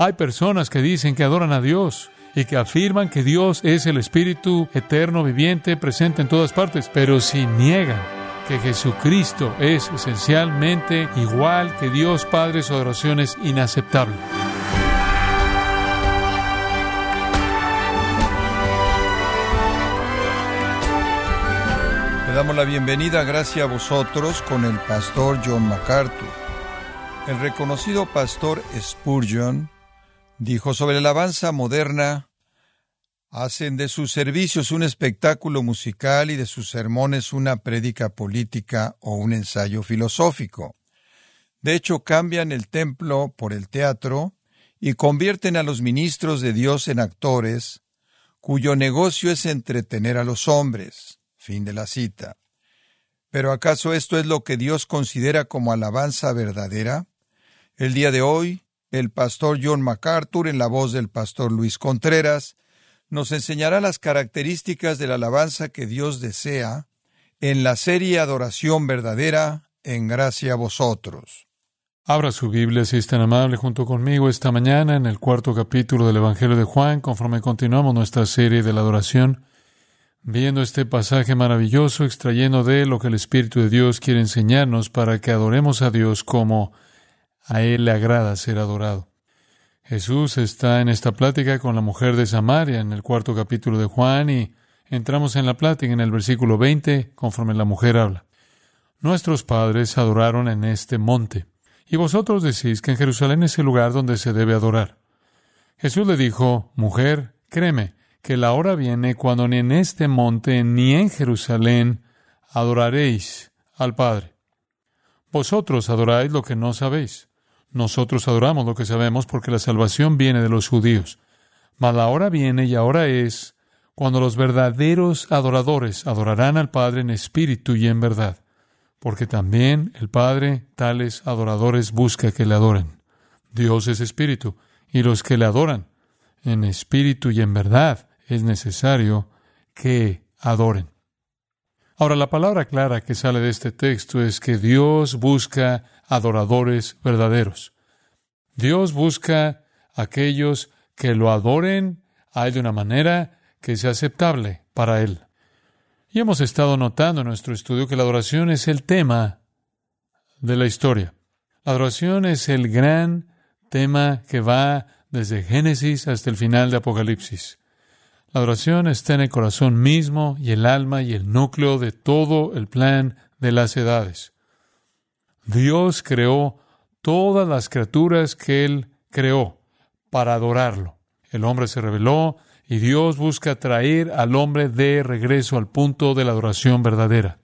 Hay personas que dicen que adoran a Dios y que afirman que Dios es el Espíritu eterno, viviente, presente en todas partes, pero si niegan que Jesucristo es esencialmente igual que Dios Padre, su adoración es inaceptable. Le damos la bienvenida, gracias a vosotros, con el pastor John MacArthur. El reconocido pastor Spurgeon dijo sobre la alabanza moderna, hacen de sus servicios un espectáculo musical y de sus sermones una prédica política o un ensayo filosófico. De hecho, cambian el templo por el teatro y convierten a los ministros de Dios en actores, cuyo negocio es entretener a los hombres. Fin de la cita. Pero ¿acaso esto es lo que Dios considera como alabanza verdadera? El día de hoy, el pastor John MacArthur, en la voz del pastor Luis Contreras, nos enseñará las características de la alabanza que Dios desea en la serie Adoración Verdadera, en gracia a vosotros. Abra su Biblia si es tan amable junto conmigo esta mañana en el cuarto capítulo del Evangelio de Juan, conforme continuamos nuestra serie de la adoración, viendo este pasaje maravilloso, extrayendo de lo que el Espíritu de Dios quiere enseñarnos para que adoremos a Dios como a Él le agrada ser adorado. Jesús está en esta plática con la mujer de Samaria en el cuarto capítulo de Juan y entramos en la plática en el versículo 20 conforme la mujer habla. Nuestros padres adoraron en este monte y vosotros decís que en Jerusalén es el lugar donde se debe adorar. Jesús le dijo, mujer, créeme, que la hora viene cuando ni en este monte ni en Jerusalén adoraréis al Padre. Vosotros adoráis lo que no sabéis. Nosotros adoramos lo que sabemos porque la salvación viene de los judíos. Mas la hora viene y ahora es cuando los verdaderos adoradores adorarán al Padre en espíritu y en verdad, porque también el Padre tales adoradores busca que le adoren. Dios es espíritu, y los que le adoran en espíritu y en verdad es necesario que adoren. Ahora, la palabra clara que sale de este texto es que Dios busca adoradores verdaderos. Dios busca aquellos que lo adoren a Él de una manera que sea aceptable para Él. Y hemos estado notando en nuestro estudio que la adoración es el tema de la historia. La adoración es el gran tema que va desde Génesis hasta el final de Apocalipsis. La adoración está en el corazón mismo y el alma y el núcleo de todo el plan de las edades. Dios creó todas las criaturas que Él creó para adorarlo. El hombre se rebeló y Dios busca traer al hombre de regreso al punto de la adoración verdadera.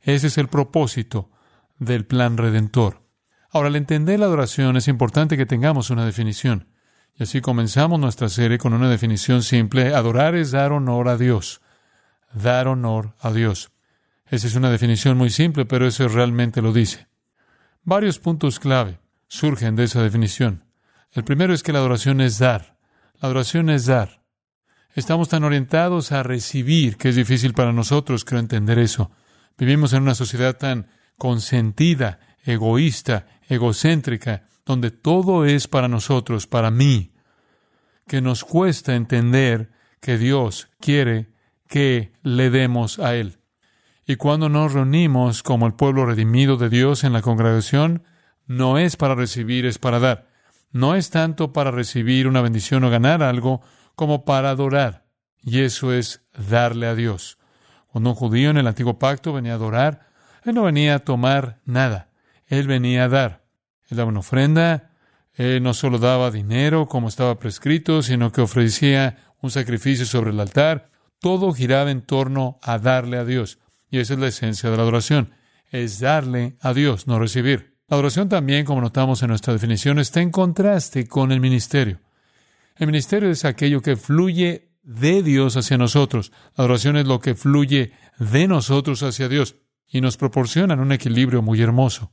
Ese es el propósito del plan redentor. Ahora, al entender la adoración es importante que tengamos una definición. Y así comenzamos nuestra serie con una definición simple. Adorar es dar honor a Dios. Dar honor a Dios. Esa es una definición muy simple, pero eso realmente lo dice. Varios puntos clave surgen de esa definición. El primero es que la adoración es dar. La adoración es dar. Estamos tan orientados a recibir que es difícil para nosotros, creo, entender eso. Vivimos en una sociedad tan consentida, egoísta, egocéntrica, donde todo es para nosotros, para mí, que nos cuesta entender que Dios quiere que le demos a Él. Y cuando nos reunimos como el pueblo redimido de Dios en la congregación, no es para recibir, es para dar. No es tanto para recibir una bendición o ganar algo, como para adorar. Y eso es darle a Dios. Cuando un judío en el antiguo pacto venía a adorar, él no venía a tomar nada, él venía a dar. Él daba una ofrenda, él no solo daba dinero como estaba prescrito, sino que ofrecía un sacrificio sobre el altar. Todo giraba en torno a darle a Dios. Y esa es la esencia de la adoración, es darle a Dios, no recibir. La adoración también, como notamos en nuestra definición, está en contraste con el ministerio. El ministerio es aquello que fluye de Dios hacia nosotros. La adoración es lo que fluye de nosotros hacia Dios y nos proporcionan un equilibrio muy hermoso.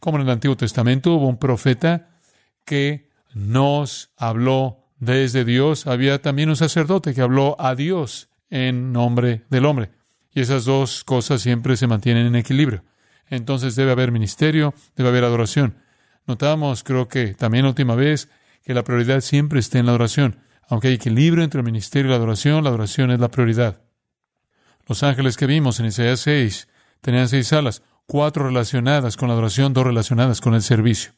Como en el Antiguo Testamento hubo un profeta que nos habló desde Dios, había también un sacerdote que habló a Dios en nombre del hombre. Y esas dos cosas siempre se mantienen en equilibrio. Entonces debe haber ministerio, debe haber adoración. Notamos, creo que también la última vez, que la prioridad siempre esté en la adoración. Aunque hay equilibrio entre el ministerio y la adoración, la adoración es la prioridad. Los ángeles que vimos en Isaías 6 tenían seis alas, cuatro relacionadas con la adoración, dos relacionadas con el servicio.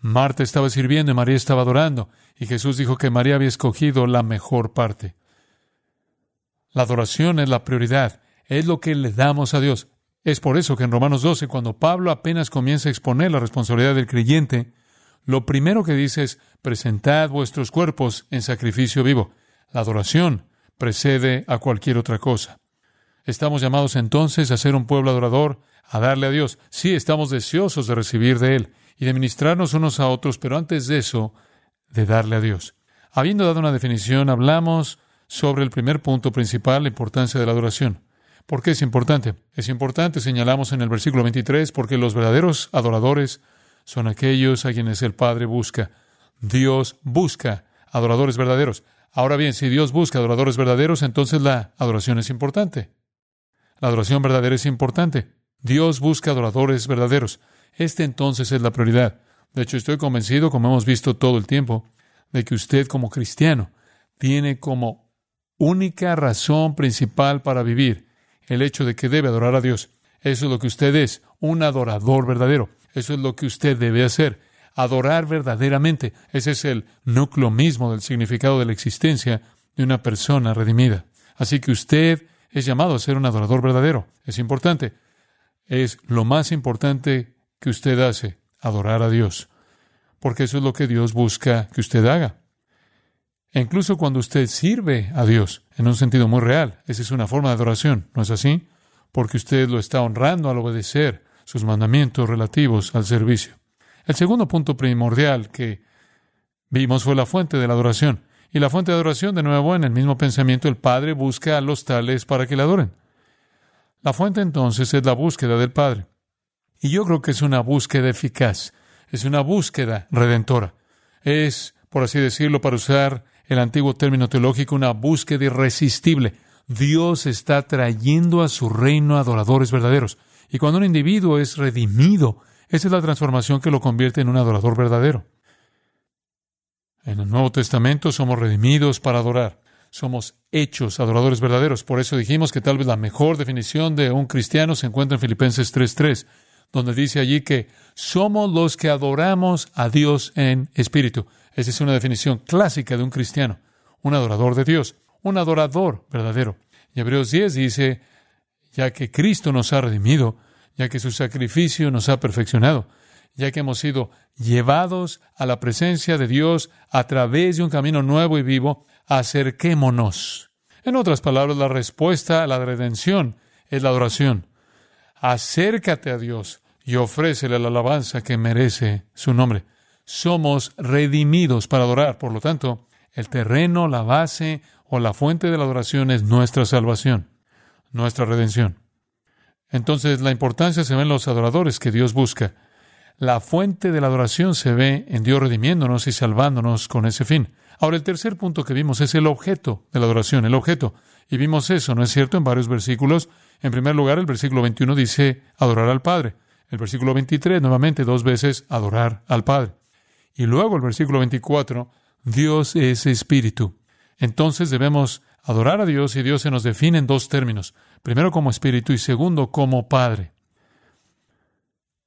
Marta estaba sirviendo y María estaba adorando, y Jesús dijo que María había escogido la mejor parte. La adoración es la prioridad, es lo que le damos a Dios. Es por eso que en Romanos 12, cuando Pablo apenas comienza a exponer la responsabilidad del creyente, lo primero que dice es, presentad vuestros cuerpos en sacrificio vivo. La adoración precede a cualquier otra cosa. Estamos llamados entonces a ser un pueblo adorador, a darle a Dios. Sí, estamos deseosos de recibir de Él y de ministrarnos unos a otros, pero antes de eso, de darle a Dios. Habiendo dado una definición, hablamos sobre el primer punto principal, la importancia de la adoración. ¿Por qué es importante? Es importante, señalamos en el versículo 23, porque los verdaderos adoradores son aquellos a quienes el Padre busca. Dios busca adoradores verdaderos. Ahora bien, si Dios busca adoradores verdaderos, entonces la adoración es importante. La adoración verdadera es importante. Dios busca adoradores verdaderos. Este entonces es la prioridad. De hecho, estoy convencido, como hemos visto todo el tiempo, de que usted como cristiano tiene como única razón principal para vivir el hecho de que debe adorar a Dios. Eso es lo que usted es, un adorador verdadero. Eso es lo que usted debe hacer, adorar verdaderamente. Ese es el núcleo mismo del significado de la existencia de una persona redimida. Así que usted es llamado a ser un adorador verdadero. Es importante. Es lo más importante que usted hace, adorar a Dios. Porque eso es lo que Dios busca que usted haga. Incluso cuando usted sirve a Dios, en un sentido muy real, esa es una forma de adoración, ¿no es así? Porque usted lo está honrando al obedecer sus mandamientos relativos al servicio. El segundo punto primordial que vimos fue la fuente de la adoración. Y la fuente de adoración, de nuevo, en el mismo pensamiento, el Padre busca a los tales para que le adoren. La fuente entonces es la búsqueda del Padre. Y yo creo que es una búsqueda eficaz, es una búsqueda redentora. Es, por así decirlo, para usar el antiguo término teológico, una búsqueda irresistible. Dios está trayendo a su reino adoradores verdaderos. Y cuando un individuo es redimido, esa es la transformación que lo convierte en un adorador verdadero. En el Nuevo Testamento somos redimidos para adorar. Somos hechos adoradores verdaderos. Por eso dijimos que tal vez la mejor definición de un cristiano se encuentra en Filipenses 3.3, donde dice allí que somos los que adoramos a Dios en espíritu. Esa es una definición clásica de un cristiano, un adorador de Dios, un adorador verdadero. Y Hebreos 10 dice ya que Cristo nos ha redimido, ya que su sacrificio nos ha perfeccionado, ya que hemos sido llevados a la presencia de Dios a través de un camino nuevo y vivo, acerquémonos. En otras palabras, la respuesta a la redención es la adoración. Acércate a Dios y ofrécele la alabanza que merece su nombre. Somos redimidos para adorar, por lo tanto, el terreno, la base o la fuente de la adoración es nuestra salvación nuestra redención. Entonces la importancia se ve en los adoradores que Dios busca. La fuente de la adoración se ve en Dios redimiéndonos y salvándonos con ese fin. Ahora el tercer punto que vimos es el objeto de la adoración, el objeto. Y vimos eso, ¿no es cierto?, en varios versículos. En primer lugar, el versículo 21 dice adorar al Padre. El versículo 23, nuevamente, dos veces, adorar al Padre. Y luego el versículo 24, Dios es espíritu. Entonces debemos adorar a Dios y Dios se nos define en dos términos. Primero como espíritu y segundo como Padre.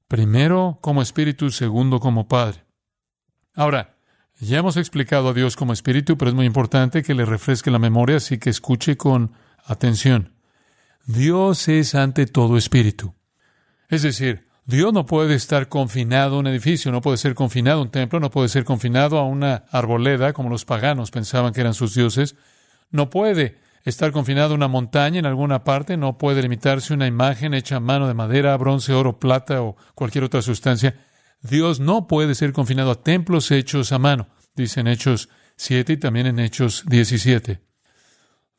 Primero como espíritu, segundo como Padre. Ahora, ya hemos explicado a Dios como espíritu, pero es muy importante que le refresque la memoria, así que escuche con atención. Dios es ante todo espíritu. Es decir, Dios no puede estar confinado a un edificio, no puede ser confinado a un templo, no puede ser confinado a una arboleda, como los paganos pensaban que eran sus dioses no puede estar confinado a una montaña en alguna parte, no puede limitarse a una imagen hecha a mano de madera, bronce, oro, plata o cualquier otra sustancia. Dios no puede ser confinado a templos hechos a mano, dice en Hechos 7 y también en Hechos 17.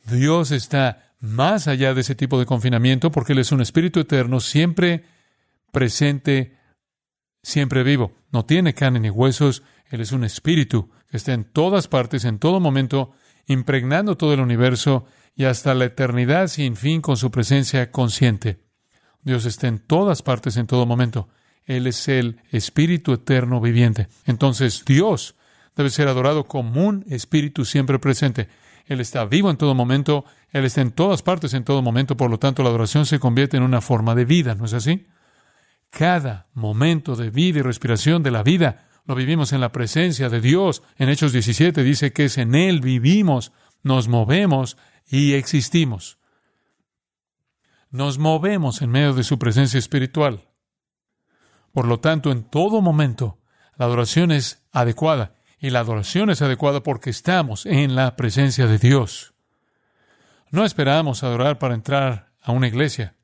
Dios está más allá de ese tipo de confinamiento porque Él es un espíritu eterno, siempre presente, siempre vivo. No tiene carne ni huesos, Él es un espíritu que está en todas partes, en todo momento, impregnando todo el universo y hasta la eternidad sin fin con su presencia consciente. Dios está en todas partes en todo momento. Él es el Espíritu eterno viviente. Entonces Dios debe ser adorado como un espíritu siempre presente. Él está vivo en todo momento, Él está en todas partes en todo momento, por lo tanto la adoración se convierte en una forma de vida, ¿no es así? Cada momento de vida y respiración de la vida lo vivimos en la presencia de Dios. En Hechos 17 dice que es en Él vivimos, nos movemos y existimos. Nos movemos en medio de su presencia espiritual. Por lo tanto, en todo momento, la adoración es adecuada. Y la adoración es adecuada porque estamos en la presencia de Dios. No esperamos adorar para entrar a una iglesia.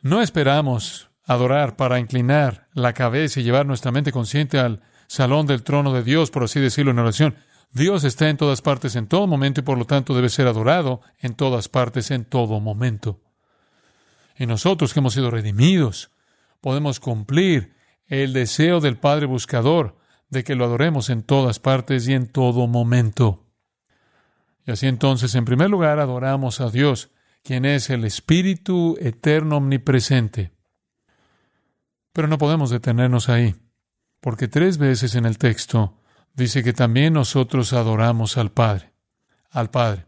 No esperamos adorar para inclinar la cabeza y llevar nuestra mente consciente al salón del trono de Dios, por así decirlo, en oración. Dios está en todas partes en todo momento y por lo tanto debe ser adorado en todas partes en todo momento. Y nosotros que hemos sido redimidos, podemos cumplir el deseo del Padre Buscador de que lo adoremos en todas partes y en todo momento. Y así entonces, en primer lugar, adoramos a Dios, quien es el Espíritu eterno omnipresente. Pero no podemos detenernos ahí, porque tres veces en el texto dice que también nosotros adoramos al Padre, al Padre.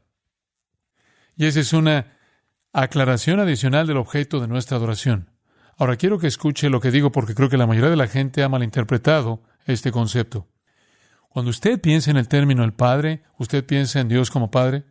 Y esa es una aclaración adicional del objeto de nuestra adoración. Ahora quiero que escuche lo que digo porque creo que la mayoría de la gente ha malinterpretado este concepto. Cuando usted piensa en el término el Padre, usted piensa en Dios como Padre.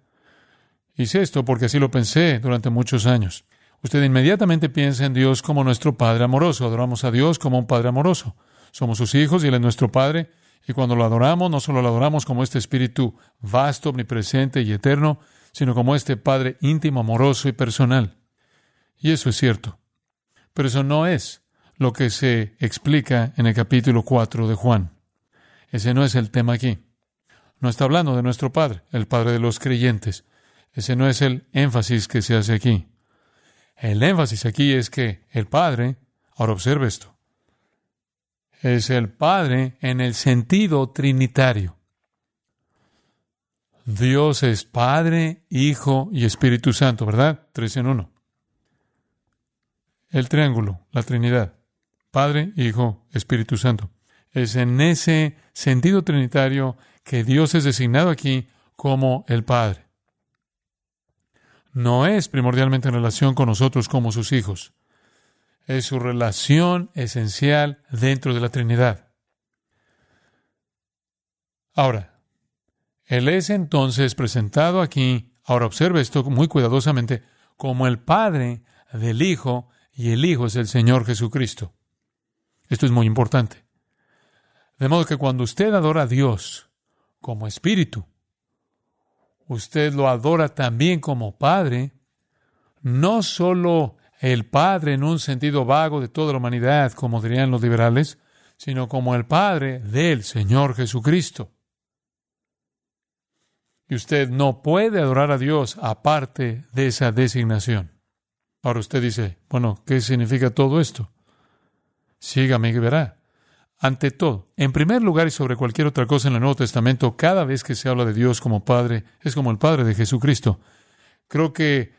Hice esto porque así lo pensé durante muchos años. Usted inmediatamente piensa en Dios como nuestro Padre amoroso. Adoramos a Dios como un Padre amoroso. Somos sus hijos y Él es nuestro Padre. Y cuando lo adoramos, no solo lo adoramos como este Espíritu vasto, omnipresente y eterno, sino como este Padre íntimo, amoroso y personal. Y eso es cierto. Pero eso no es lo que se explica en el capítulo 4 de Juan. Ese no es el tema aquí. No está hablando de nuestro Padre, el Padre de los creyentes. Ese no es el énfasis que se hace aquí. El énfasis aquí es que el Padre, ahora observe esto, es el Padre en el sentido trinitario. Dios es Padre, Hijo y Espíritu Santo, ¿verdad? Tres en uno. El triángulo, la Trinidad. Padre, Hijo, Espíritu Santo. Es en ese sentido trinitario que Dios es designado aquí como el Padre. No es primordialmente en relación con nosotros como sus hijos. Es su relación esencial dentro de la Trinidad. Ahora, Él es entonces presentado aquí, ahora observe esto muy cuidadosamente, como el Padre del Hijo y el Hijo es el Señor Jesucristo. Esto es muy importante. De modo que cuando usted adora a Dios como espíritu, usted lo adora también como Padre, no solo el Padre en un sentido vago de toda la humanidad, como dirían los liberales, sino como el Padre del Señor Jesucristo. Y usted no puede adorar a Dios aparte de esa designación. Ahora usted dice, bueno, ¿qué significa todo esto? Sígame y verá. Ante todo, en primer lugar y sobre cualquier otra cosa en el Nuevo Testamento, cada vez que se habla de Dios como Padre, es como el Padre de Jesucristo. Creo que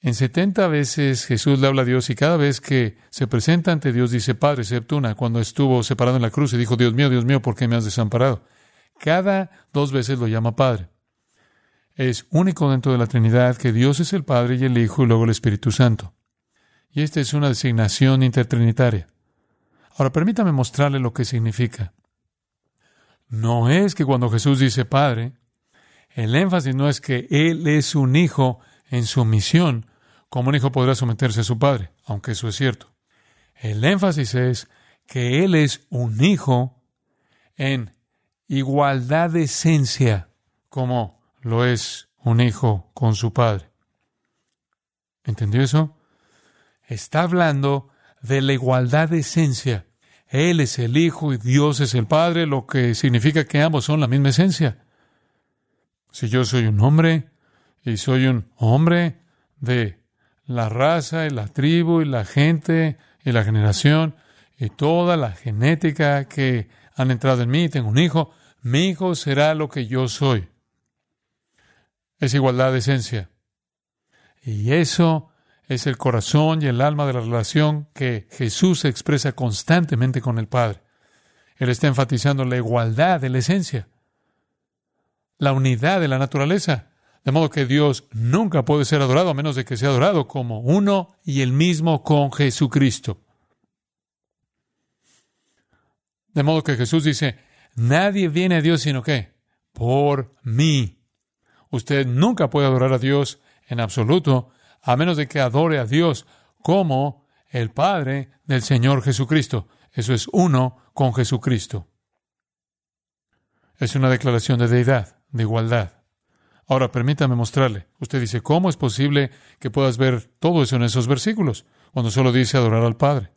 en 70 veces Jesús le habla a Dios y cada vez que se presenta ante Dios dice Padre, excepto una, cuando estuvo separado en la cruz y dijo, Dios mío, Dios mío, ¿por qué me has desamparado? Cada dos veces lo llama Padre. Es único dentro de la Trinidad que Dios es el Padre y el Hijo y luego el Espíritu Santo. Y esta es una designación intertrinitaria. Ahora permítame mostrarle lo que significa. No es que cuando Jesús dice Padre, el énfasis no es que Él es un hijo en su misión, como un hijo podrá someterse a su padre, aunque eso es cierto. El énfasis es que Él es un hijo en igualdad de esencia, como lo es un hijo con su padre. ¿Entendió eso? Está hablando de la igualdad de esencia. Él es el Hijo y Dios es el Padre, lo que significa que ambos son la misma esencia. Si yo soy un hombre y soy un hombre de la raza y la tribu y la gente y la generación y toda la genética que han entrado en mí, tengo un hijo, mi hijo será lo que yo soy. Es igualdad de esencia. Y eso es el corazón y el alma de la relación que Jesús expresa constantemente con el Padre. Él está enfatizando la igualdad de la esencia. la unidad de la naturaleza. De modo que Dios nunca puede ser adorado a menos de que sea adorado como uno y el mismo con Jesucristo. De modo que Jesús dice, nadie viene a Dios sino que por mí. Usted nunca puede adorar a Dios en absoluto a menos de que adore a Dios como el Padre del Señor Jesucristo. Eso es uno con Jesucristo. Es una declaración de deidad, de igualdad. Ahora, permítame mostrarle. Usted dice, ¿cómo es posible que puedas ver todo eso en esos versículos, cuando solo dice adorar al Padre?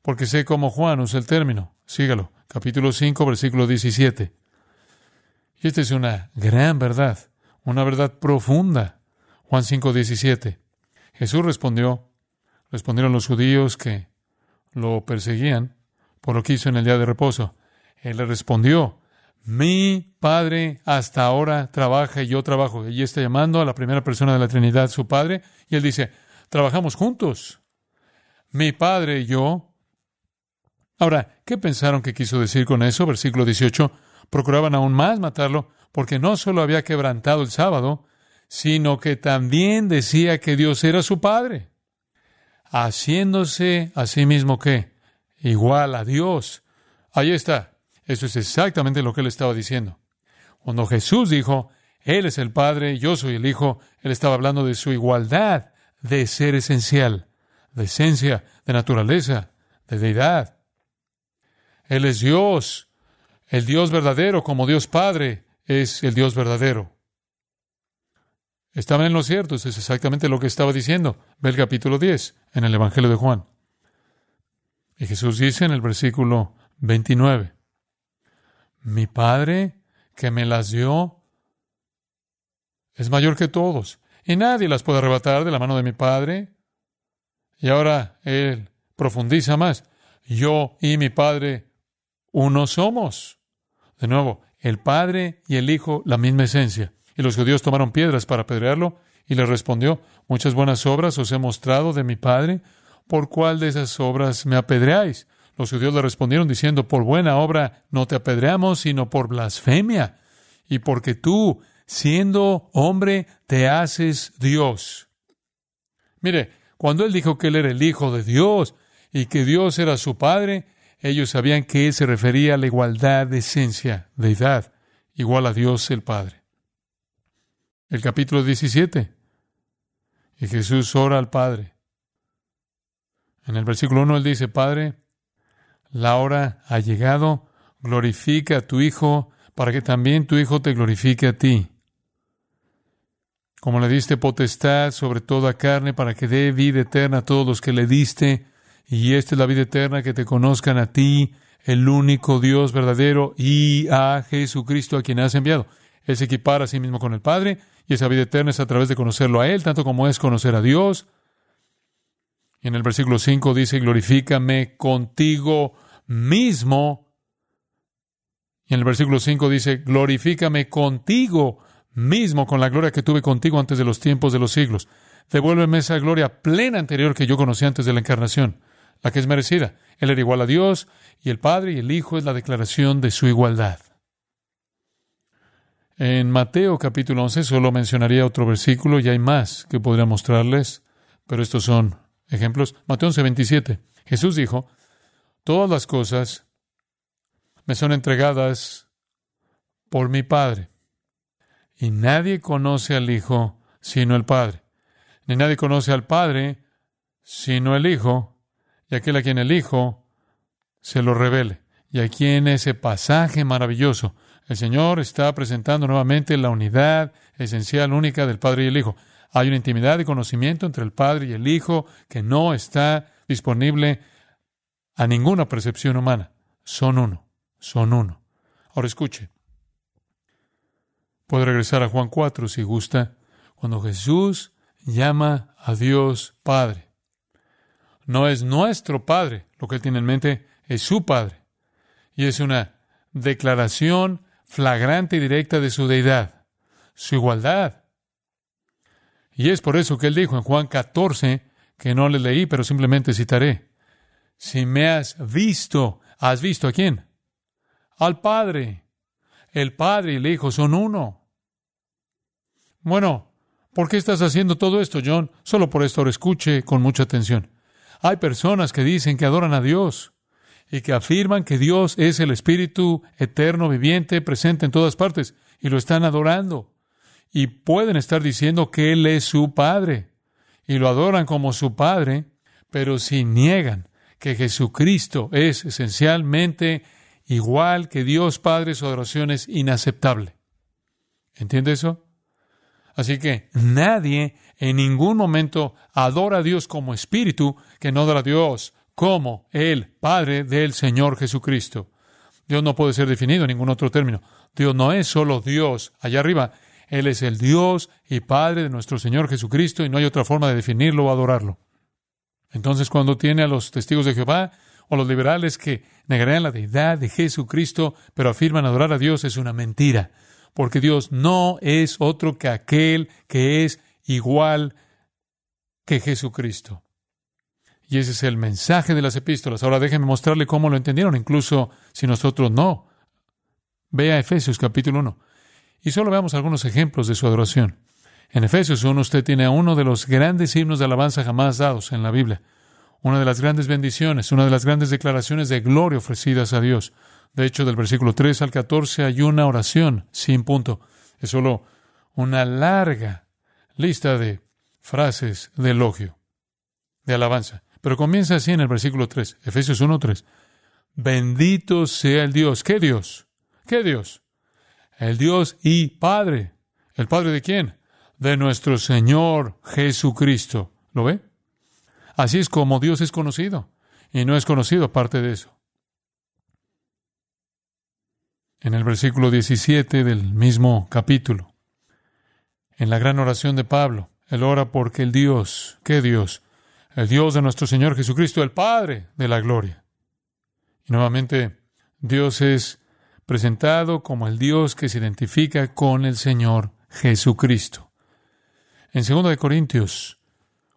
Porque sé cómo Juan usa el término. Sígalo. Capítulo 5, versículo 17. Y esta es una gran verdad, una verdad profunda. Juan 5, 17. Jesús respondió, respondieron los judíos que lo perseguían por lo que hizo en el día de reposo. Él le respondió, mi Padre hasta ahora trabaja y yo trabajo. Y está llamando a la primera persona de la Trinidad, su Padre, y él dice, trabajamos juntos. Mi Padre y yo. Ahora, ¿qué pensaron que quiso decir con eso? Versículo 18. Procuraban aún más matarlo porque no solo había quebrantado el sábado, sino que también decía que Dios era su Padre, haciéndose a sí mismo que igual a Dios. Ahí está. Eso es exactamente lo que él estaba diciendo. Cuando Jesús dijo, Él es el Padre, yo soy el Hijo, Él estaba hablando de su igualdad de ser esencial, de esencia, de naturaleza, de deidad. Él es Dios, el Dios verdadero, como Dios Padre es el Dios verdadero. Estaban en lo cierto, es exactamente lo que estaba diciendo. Ve el capítulo 10 en el Evangelio de Juan. Y Jesús dice en el versículo 29, mi Padre que me las dio es mayor que todos, y nadie las puede arrebatar de la mano de mi Padre. Y ahora Él profundiza más. Yo y mi Padre uno somos. De nuevo, el Padre y el Hijo, la misma esencia. Y los judíos tomaron piedras para apedrearlo, y le respondió, muchas buenas obras os he mostrado de mi Padre, ¿por cuál de esas obras me apedreáis? Los judíos le respondieron diciendo, por buena obra no te apedreamos, sino por blasfemia, y porque tú, siendo hombre, te haces Dios. Mire, cuando él dijo que él era el Hijo de Dios y que Dios era su Padre, ellos sabían que se refería a la igualdad de esencia, deidad, igual a Dios el Padre. El capítulo 17. Y Jesús ora al Padre. En el versículo 1 él dice, Padre, la hora ha llegado, glorifica a tu Hijo, para que también tu Hijo te glorifique a ti. Como le diste potestad sobre toda carne, para que dé vida eterna a todos los que le diste, y esta es la vida eterna, que te conozcan a ti, el único Dios verdadero, y a Jesucristo a quien has enviado. Él se equipara a sí mismo con el Padre, y esa vida eterna es a través de conocerlo a Él, tanto como es conocer a Dios. Y en el versículo 5 dice, glorifícame contigo mismo. Y en el versículo 5 dice, glorifícame contigo mismo con la gloria que tuve contigo antes de los tiempos de los siglos. Devuélveme esa gloria plena anterior que yo conocí antes de la encarnación, la que es merecida. Él era igual a Dios y el Padre y el Hijo es la declaración de su igualdad. En Mateo capítulo 11 solo mencionaría otro versículo y hay más que podría mostrarles, pero estos son ejemplos. Mateo 11, 27. Jesús dijo, Todas las cosas me son entregadas por mi Padre. Y nadie conoce al Hijo sino el Padre. Ni nadie conoce al Padre sino el Hijo, y aquel a quien el Hijo se lo revele. Y aquí en ese pasaje maravilloso, el Señor está presentando nuevamente la unidad esencial, única del Padre y el Hijo. Hay una intimidad y conocimiento entre el Padre y el Hijo que no está disponible a ninguna percepción humana. Son uno, son uno. Ahora escuche. Puede regresar a Juan 4 si gusta, cuando Jesús llama a Dios Padre. No es nuestro Padre, lo que él tiene en mente es su Padre. Y es una declaración flagrante y directa de su deidad, su igualdad. Y es por eso que él dijo en Juan 14, que no le leí, pero simplemente citaré, si me has visto, ¿has visto a quién? Al Padre. El Padre y el Hijo son uno. Bueno, ¿por qué estás haciendo todo esto, John? Solo por esto ahora escuche con mucha atención. Hay personas que dicen que adoran a Dios y que afirman que Dios es el Espíritu eterno, viviente, presente en todas partes, y lo están adorando. Y pueden estar diciendo que Él es su Padre, y lo adoran como su Padre, pero si niegan que Jesucristo es esencialmente igual que Dios Padre, su adoración es inaceptable. ¿Entiende eso? Así que nadie en ningún momento adora a Dios como espíritu que no adora a Dios como el Padre del Señor Jesucristo. Dios no puede ser definido en ningún otro término. Dios no es solo Dios allá arriba. Él es el Dios y Padre de nuestro Señor Jesucristo y no hay otra forma de definirlo o adorarlo. Entonces, cuando tiene a los testigos de Jehová o los liberales que negarían la deidad de Jesucristo, pero afirman adorar a Dios, es una mentira, porque Dios no es otro que aquel que es igual que Jesucristo. Y ese es el mensaje de las epístolas. Ahora déjenme mostrarle cómo lo entendieron, incluso si nosotros no. Vea Efesios capítulo 1. Y solo veamos algunos ejemplos de su adoración. En Efesios 1 usted tiene a uno de los grandes himnos de alabanza jamás dados en la Biblia. Una de las grandes bendiciones, una de las grandes declaraciones de gloria ofrecidas a Dios. De hecho, del versículo 3 al 14 hay una oración sin punto. Es solo una larga lista de frases de elogio, de alabanza. Pero comienza así en el versículo 3, Efesios 1, 3. Bendito sea el Dios. ¿Qué Dios? ¿Qué Dios? El Dios y Padre. ¿El Padre de quién? de nuestro Señor Jesucristo. ¿Lo ve? Así es como Dios es conocido. Y no es conocido aparte de eso. En el versículo 17 del mismo capítulo, en la gran oración de Pablo, él ora porque el Dios, ¿qué Dios? El Dios de nuestro Señor Jesucristo, el Padre de la gloria. Y nuevamente, Dios es presentado como el Dios que se identifica con el Señor Jesucristo. En 2 Corintios,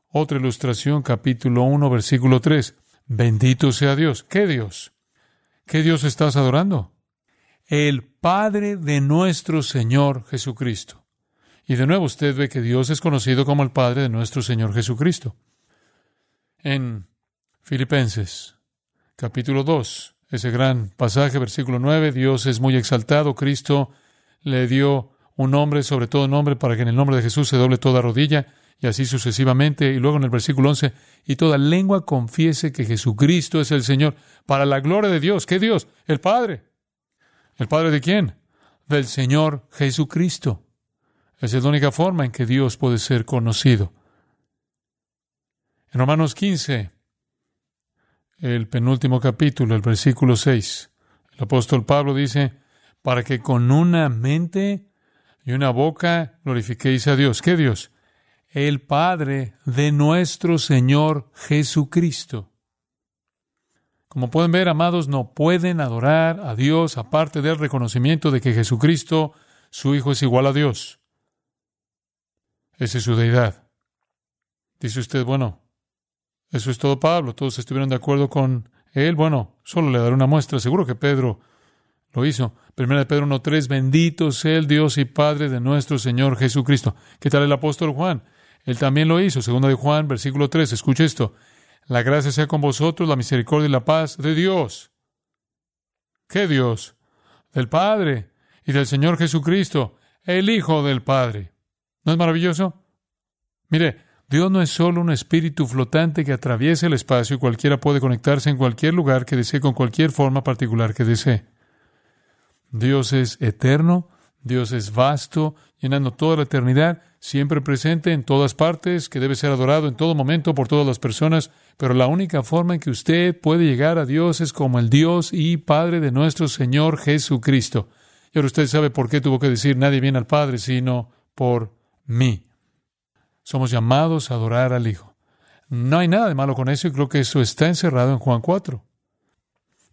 otra ilustración, capítulo 1, versículo 3. Bendito sea Dios. ¿Qué Dios? ¿Qué Dios estás adorando? El Padre de nuestro Señor Jesucristo. Y de nuevo usted ve que Dios es conocido como el Padre de nuestro Señor Jesucristo. En Filipenses, capítulo 2, ese gran pasaje, versículo 9, Dios es muy exaltado, Cristo le dio un nombre sobre todo nombre para que en el nombre de Jesús se doble toda rodilla y así sucesivamente. Y luego en el versículo 11, y toda lengua confiese que Jesucristo es el Señor, para la gloria de Dios. ¿Qué Dios? El Padre. ¿El Padre de quién? Del Señor Jesucristo. Esa es la única forma en que Dios puede ser conocido. En Romanos 15, el penúltimo capítulo, el versículo 6, el apóstol Pablo dice, para que con una mente y una boca glorifiquéis a Dios. ¿Qué Dios? El Padre de nuestro Señor Jesucristo. Como pueden ver, amados, no pueden adorar a Dios aparte del reconocimiento de que Jesucristo, su Hijo, es igual a Dios. Esa es su deidad. Dice usted, bueno, eso es todo Pablo, todos estuvieron de acuerdo con él. Bueno, solo le daré una muestra. Seguro que Pedro lo hizo. Primera de Pedro 1.3, bendito sea el Dios y Padre de nuestro Señor Jesucristo. ¿Qué tal el apóstol Juan? Él también lo hizo. Segunda de Juan, versículo 3, escuche esto. La gracia sea con vosotros, la misericordia y la paz de Dios. ¿Qué Dios? Del Padre y del Señor Jesucristo, el Hijo del Padre. ¿No es maravilloso? Mire, Dios no es solo un espíritu flotante que atraviesa el espacio y cualquiera puede conectarse en cualquier lugar que desee con cualquier forma particular que desee. Dios es eterno, Dios es vasto, llenando toda la eternidad, siempre presente en todas partes, que debe ser adorado en todo momento por todas las personas, pero la única forma en que usted puede llegar a Dios es como el Dios y Padre de nuestro Señor Jesucristo. Y ahora usted sabe por qué tuvo que decir nadie viene al Padre sino por mí. Somos llamados a adorar al Hijo. No hay nada de malo con eso y creo que eso está encerrado en Juan 4.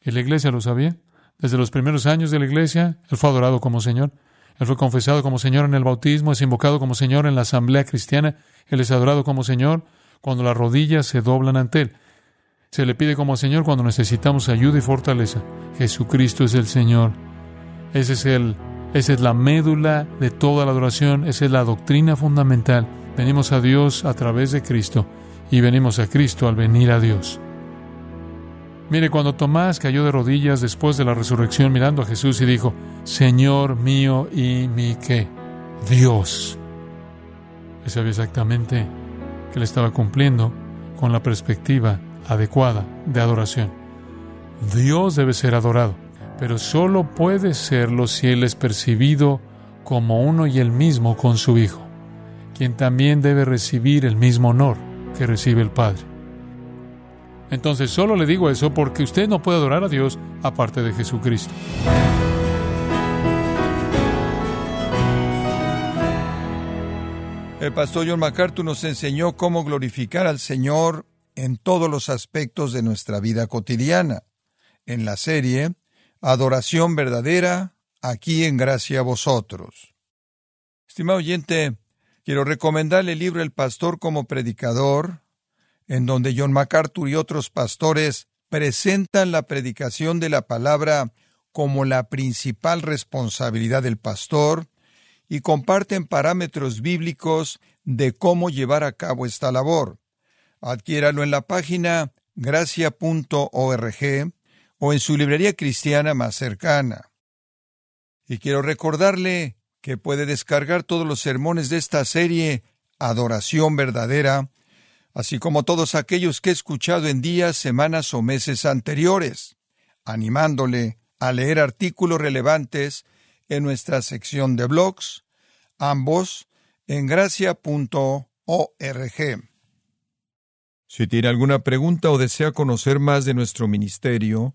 ¿Y la iglesia lo sabía? Desde los primeros años de la iglesia, Él fue adorado como Señor. Él fue confesado como Señor en el bautismo, es invocado como Señor en la asamblea cristiana. Él es adorado como Señor cuando las rodillas se doblan ante Él. Se le pide como Señor cuando necesitamos ayuda y fortaleza. Jesucristo es el Señor. Ese es el Esa es la médula de toda la adoración, esa es la doctrina fundamental. Venimos a Dios a través de Cristo y venimos a Cristo al venir a Dios. Mire, cuando Tomás cayó de rodillas después de la resurrección mirando a Jesús y dijo, Señor mío y mi qué, Dios. Él sabía exactamente que le estaba cumpliendo con la perspectiva adecuada de adoración. Dios debe ser adorado, pero solo puede serlo si Él es percibido como uno y el mismo con su Hijo, quien también debe recibir el mismo honor que recibe el Padre. Entonces solo le digo eso porque usted no puede adorar a Dios aparte de Jesucristo. El pastor John MacArthur nos enseñó cómo glorificar al Señor en todos los aspectos de nuestra vida cotidiana. En la serie Adoración verdadera, aquí en gracia a vosotros. Estimado oyente, quiero recomendarle el libro El Pastor como Predicador, en donde John MacArthur y otros pastores presentan la predicación de la palabra como la principal responsabilidad del pastor y comparten parámetros bíblicos de cómo llevar a cabo esta labor. Adquiéralo en la página gracia.org o en su librería cristiana más cercana. Y quiero recordarle que puede descargar todos los sermones de esta serie Adoración Verdadera así como todos aquellos que he escuchado en días, semanas o meses anteriores, animándole a leer artículos relevantes en nuestra sección de blogs, ambos en gracia.org. Si tiene alguna pregunta o desea conocer más de nuestro ministerio,